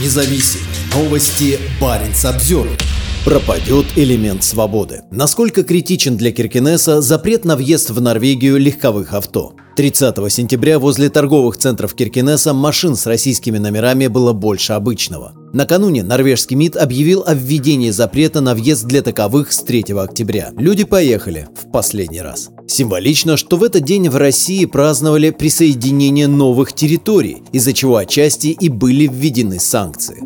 независим. Новости Баренц обзор. Пропадет элемент свободы. Насколько критичен для Киркинесса запрет на въезд в Норвегию легковых авто? 30 сентября возле торговых центров Киркинесса машин с российскими номерами было больше обычного. Накануне норвежский МИД объявил о введении запрета на въезд для таковых с 3 октября. Люди поехали в последний раз. Символично, что в этот день в России праздновали присоединение новых территорий, из-за чего отчасти и были введены санкции.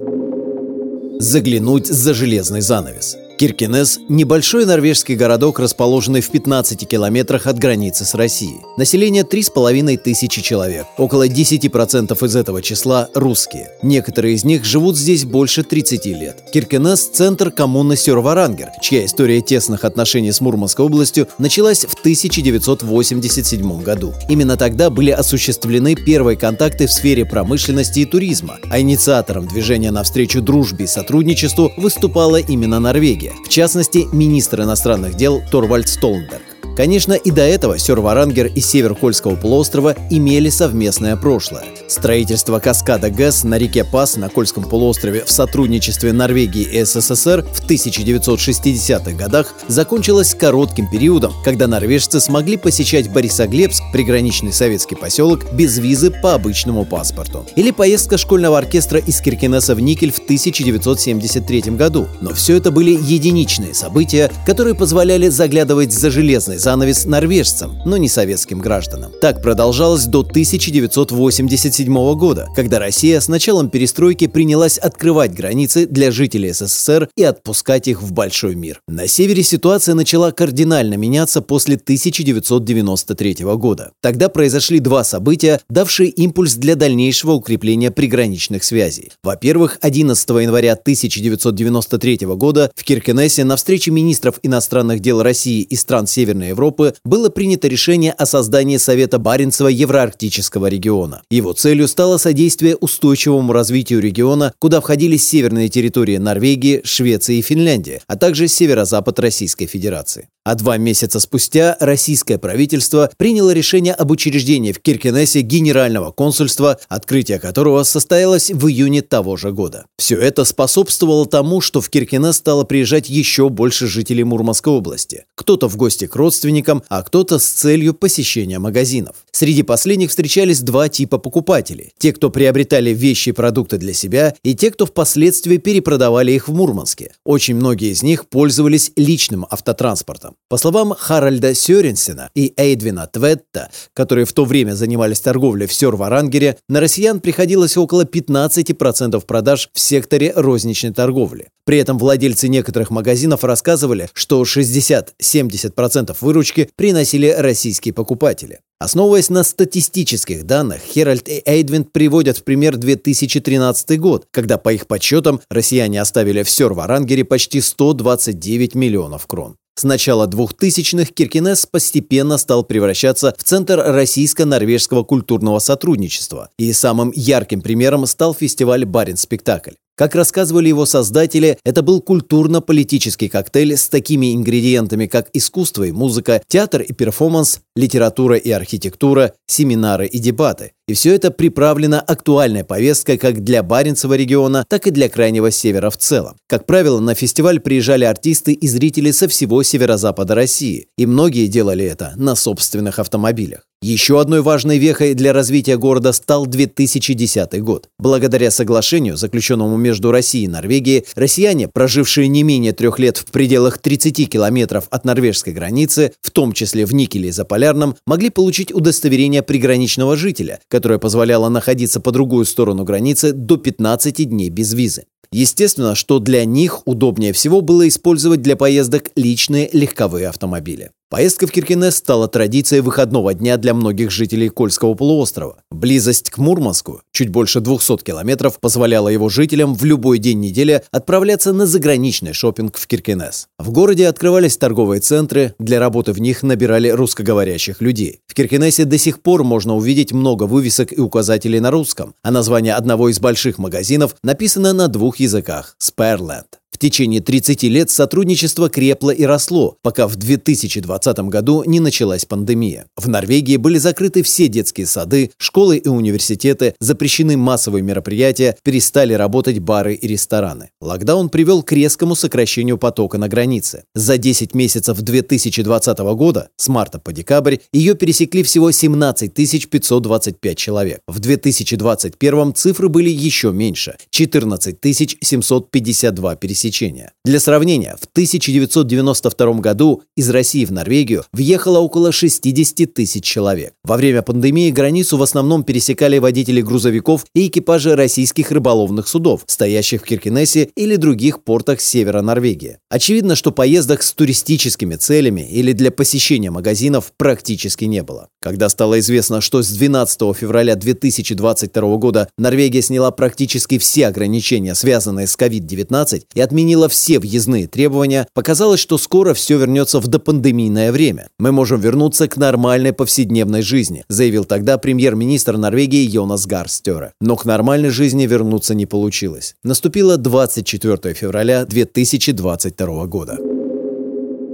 Заглянуть за железный занавес – Киркинес – небольшой норвежский городок, расположенный в 15 километрах от границы с Россией. Население 3,5 тысячи человек. Около 10% из этого числа – русские. Некоторые из них живут здесь больше 30 лет. Киркинес – центр коммуны Сёрварангер, чья история тесных отношений с Мурманской областью началась в 1987 году. Именно тогда были осуществлены первые контакты в сфере промышленности и туризма, а инициатором движения навстречу дружбе и сотрудничеству выступала именно Норвегия в частности, министр иностранных дел Торвальд Столнберг. Конечно, и до этого Сёрварангер и север Кольского полуострова имели совместное прошлое. Строительство каскада ГЭС на реке Пас на Кольском полуострове в сотрудничестве Норвегии и СССР в 1960-х годах закончилось коротким периодом, когда норвежцы смогли посещать Борисоглебск, приграничный советский поселок, без визы по обычному паспорту. Или поездка школьного оркестра из Киркинесса в Никель в 1973 году. Но все это были единичные события, которые позволяли заглядывать за железный занавес норвежцам, но не советским гражданам. Так продолжалось до 1987 года, когда Россия с началом перестройки принялась открывать границы для жителей СССР и отпускать их в большой мир. На севере ситуация начала кардинально меняться после 1993 года. Тогда произошли два события, давшие импульс для дальнейшего укрепления приграничных связей. Во-первых, 11 января 1993 года в Киркенесе на встрече министров иностранных дел России и стран Северной Европы было принято решение о создании Совета Баренцева Евроарктического региона. Его целью стало содействие устойчивому развитию региона, куда входили северные территории Норвегии, Швеции и Финляндии, а также северо-запад Российской Федерации. А два месяца спустя российское правительство приняло решение об учреждении в Киркенесе генерального консульства, открытие которого состоялось в июне того же года. Все это способствовало тому, что в Киркенес стало приезжать еще больше жителей Мурманской области. Кто-то в гости к родственникам, а кто-то с целью посещения магазинов. Среди последних встречались два типа покупателей. Те, кто приобретали вещи и продукты для себя, и те, кто впоследствии перепродавали их в Мурманске. Очень многие из них пользовались личным автотранспортом. По словам Харальда Сёренсена и Эйдвина Тветта, которые в то время занимались торговлей в Сёрварангере, на россиян приходилось около 15% продаж в секторе розничной торговли. При этом владельцы некоторых магазинов рассказывали, что 60-70% выручки приносили российские покупатели. Основываясь на статистических данных, Херальд и Эйдвин приводят в пример 2013 год, когда, по их подсчетам, россияне оставили в Сёрварангере почти 129 миллионов крон. С начала 2000-х Киркинес постепенно стал превращаться в центр российско-норвежского культурного сотрудничества, и самым ярким примером стал фестиваль «Барин-спектакль». Как рассказывали его создатели, это был культурно-политический коктейль с такими ингредиентами, как искусство и музыка, театр и перформанс, литература и архитектура, семинары и дебаты. И все это приправлено актуальной повесткой как для Баренцева региона, так и для Крайнего Севера в целом. Как правило, на фестиваль приезжали артисты и зрители со всего северо-запада России, и многие делали это на собственных автомобилях. Еще одной важной вехой для развития города стал 2010 год. Благодаря соглашению, заключенному между Россией и Норвегией, россияне, прожившие не менее трех лет в пределах 30 километров от норвежской границы, в том числе в Никеле и Заполярном, могли получить удостоверение приграничного жителя, которое позволяло находиться по другую сторону границы до 15 дней без визы. Естественно, что для них удобнее всего было использовать для поездок личные легковые автомобили. Поездка в Киркинес стала традицией выходного дня для многих жителей Кольского полуострова. Близость к Мурманску, чуть больше 200 километров, позволяла его жителям в любой день недели отправляться на заграничный шопинг в Киркинес. В городе открывались торговые центры, для работы в них набирали русскоговорящих людей. В Киркинесе до сих пор можно увидеть много вывесок и указателей на русском, а название одного из больших магазинов написано на двух языках – Spareland. В течение 30 лет сотрудничество крепло и росло, пока в 2020 году не началась пандемия. В Норвегии были закрыты все детские сады, школы и университеты, запрещены массовые мероприятия, перестали работать бары и рестораны. Локдаун привел к резкому сокращению потока на границе. За 10 месяцев 2020 года, с марта по декабрь, ее пересекли всего 17 525 человек. В 2021 цифры были еще меньше – 14 752 пересечения пересечения. Для сравнения, в 1992 году из России в Норвегию въехало около 60 тысяч человек. Во время пандемии границу в основном пересекали водители грузовиков и экипажи российских рыболовных судов, стоящих в Киркинессе или других портах севера Норвегии. Очевидно, что поездок с туристическими целями или для посещения магазинов практически не было. Когда стало известно, что с 12 февраля 2022 года Норвегия сняла практически все ограничения, связанные с COVID-19, и отменила отменила все въездные требования, показалось, что скоро все вернется в допандемийное время. Мы можем вернуться к нормальной повседневной жизни, заявил тогда премьер-министр Норвегии Йонас Гарстере. Но к нормальной жизни вернуться не получилось. Наступило 24 февраля 2022 года.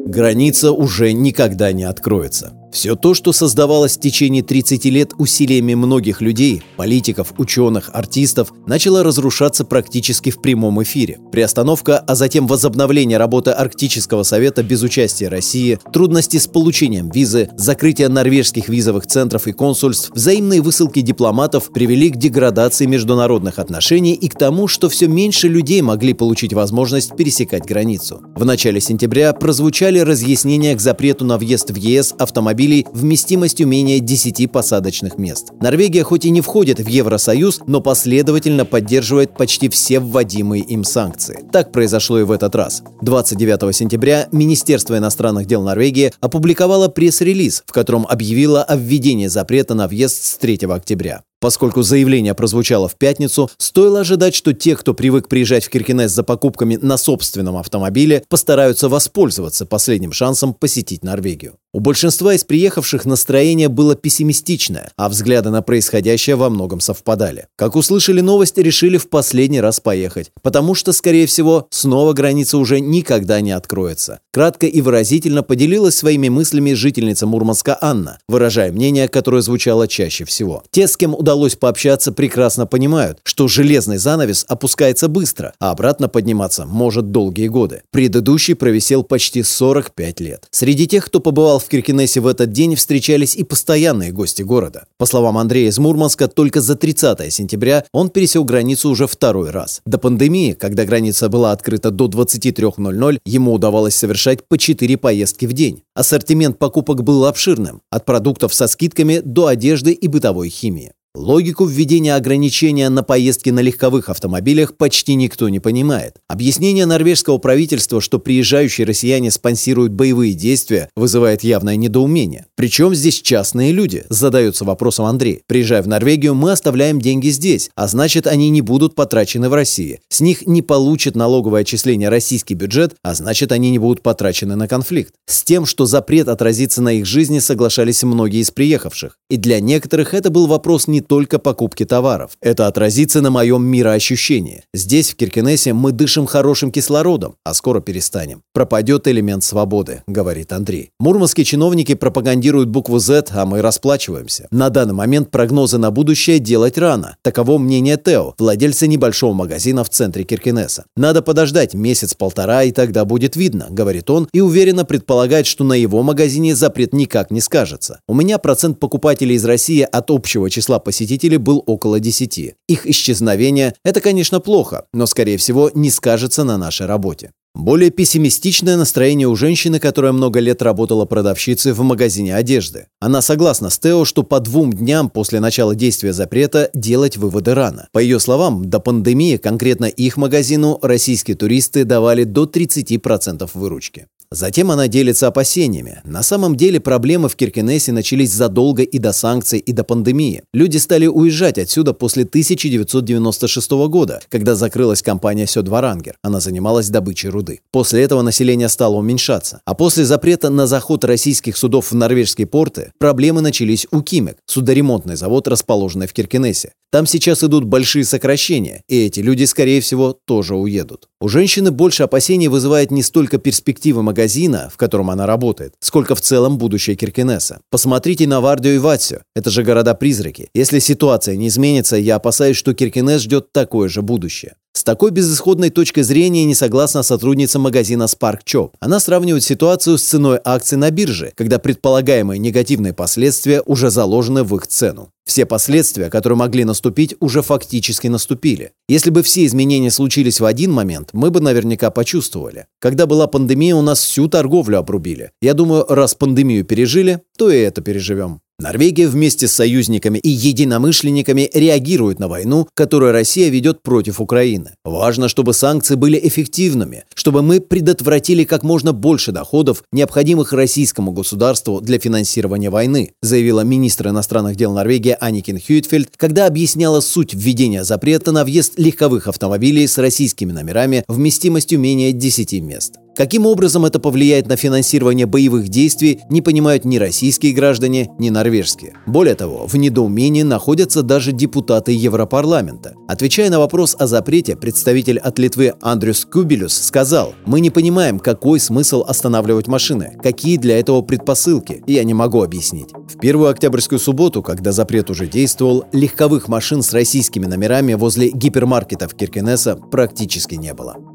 Граница уже никогда не откроется. Все то, что создавалось в течение 30 лет усилиями многих людей, политиков, ученых, артистов, начало разрушаться практически в прямом эфире. Приостановка, а затем возобновление работы Арктического совета без участия России, трудности с получением визы, закрытие норвежских визовых центров и консульств, взаимные высылки дипломатов привели к деградации международных отношений и к тому, что все меньше людей могли получить возможность пересекать границу. В начале сентября прозвучали разъяснения к запрету на въезд в ЕС автомобилей автомобилей вместимостью менее 10 посадочных мест. Норвегия хоть и не входит в Евросоюз, но последовательно поддерживает почти все вводимые им санкции. Так произошло и в этот раз. 29 сентября Министерство иностранных дел Норвегии опубликовало пресс-релиз, в котором объявило о введении запрета на въезд с 3 октября. Поскольку заявление прозвучало в пятницу, стоило ожидать, что те, кто привык приезжать в Киркинес за покупками на собственном автомобиле, постараются воспользоваться последним шансом посетить Норвегию. У большинства из приехавших настроение было пессимистичное, а взгляды на происходящее во многом совпадали. Как услышали новость, решили в последний раз поехать, потому что, скорее всего, снова граница уже никогда не откроется. Кратко и выразительно поделилась своими мыслями жительница Мурманска Анна, выражая мнение, которое звучало чаще всего. Те, с кем удалось пообщаться, прекрасно понимают, что железный занавес опускается быстро, а обратно подниматься может долгие годы. Предыдущий провисел почти 45 лет. Среди тех, кто побывал в Киркинессе в этот день встречались и постоянные гости города. По словам Андрея из Мурманска, только за 30 сентября он пересек границу уже второй раз. До пандемии, когда граница была открыта до 23.00, ему удавалось совершать по 4 поездки в день. Ассортимент покупок был обширным, от продуктов со скидками до одежды и бытовой химии. Логику введения ограничения на поездки на легковых автомобилях почти никто не понимает. Объяснение норвежского правительства, что приезжающие россияне спонсируют боевые действия, вызывает явное недоумение. Причем здесь частные люди, задается вопросом Андрей. Приезжая в Норвегию, мы оставляем деньги здесь, а значит они не будут потрачены в России. С них не получит налоговое отчисление российский бюджет, а значит они не будут потрачены на конфликт. С тем, что запрет отразится на их жизни, соглашались многие из приехавших. И для некоторых это был вопрос не только покупки товаров. Это отразится на моем мироощущении. Здесь, в Киркинессе, мы дышим хорошим кислородом, а скоро перестанем. Пропадет элемент свободы, говорит Андрей. Мурманские чиновники пропагандируют букву Z, а мы расплачиваемся. На данный момент прогнозы на будущее делать рано. Таково мнение Тео, владельца небольшого магазина в центре Киркинесса. Надо подождать месяц-полтора, и тогда будет видно, говорит он, и уверенно предполагает, что на его магазине запрет никак не скажется. У меня процент покупателей из России от общего числа посетителей посетителей был около 10. Их исчезновение – это, конечно, плохо, но, скорее всего, не скажется на нашей работе. Более пессимистичное настроение у женщины, которая много лет работала продавщицей в магазине одежды. Она согласна с Тео, что по двум дням после начала действия запрета делать выводы рано. По ее словам, до пандемии конкретно их магазину российские туристы давали до 30% выручки. Затем она делится опасениями. На самом деле проблемы в Киркенесе начались задолго и до санкций, и до пандемии. Люди стали уезжать отсюда после 1996 года, когда закрылась компания Сёдварангер. Она занималась добычей руды. После этого население стало уменьшаться. А после запрета на заход российских судов в норвежские порты, проблемы начались у Кимек, судоремонтный завод, расположенный в Киркенесе. Там сейчас идут большие сокращения, и эти люди, скорее всего, тоже уедут. У женщины больше опасений вызывает не столько перспективы магазина, в котором она работает, сколько в целом будущее Киркинесса. Посмотрите на Вардио и Ватсио. Это же города-призраки. Если ситуация не изменится, я опасаюсь, что Киркинесс ждет такое же будущее. С такой безысходной точкой зрения не согласна сотрудница магазина Spark Chop. Она сравнивает ситуацию с ценой акций на бирже, когда предполагаемые негативные последствия уже заложены в их цену. Все последствия, которые могли наступить, уже фактически наступили. Если бы все изменения случились в один момент, мы бы наверняка почувствовали. Когда была пандемия, у нас всю торговлю обрубили. Я думаю, раз пандемию пережили, то и это переживем. Норвегия вместе с союзниками и единомышленниками реагирует на войну, которую Россия ведет против Украины. Важно, чтобы санкции были эффективными, чтобы мы предотвратили как можно больше доходов, необходимых российскому государству для финансирования войны, заявила министр иностранных дел Норвегии Аникин Хьюитфельд, когда объясняла суть введения запрета на въезд легковых автомобилей с российскими номерами вместимостью менее 10 мест. Каким образом это повлияет на финансирование боевых действий, не понимают ни российские граждане, ни норвежские. Более того, в недоумении находятся даже депутаты Европарламента. Отвечая на вопрос о запрете, представитель от Литвы Андрюс Кубилюс сказал, «Мы не понимаем, какой смысл останавливать машины, какие для этого предпосылки, я не могу объяснить». В первую октябрьскую субботу, когда запрет уже действовал, легковых машин с российскими номерами возле гипермаркетов Киркенеса практически не было.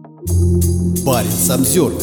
Парень Самсервер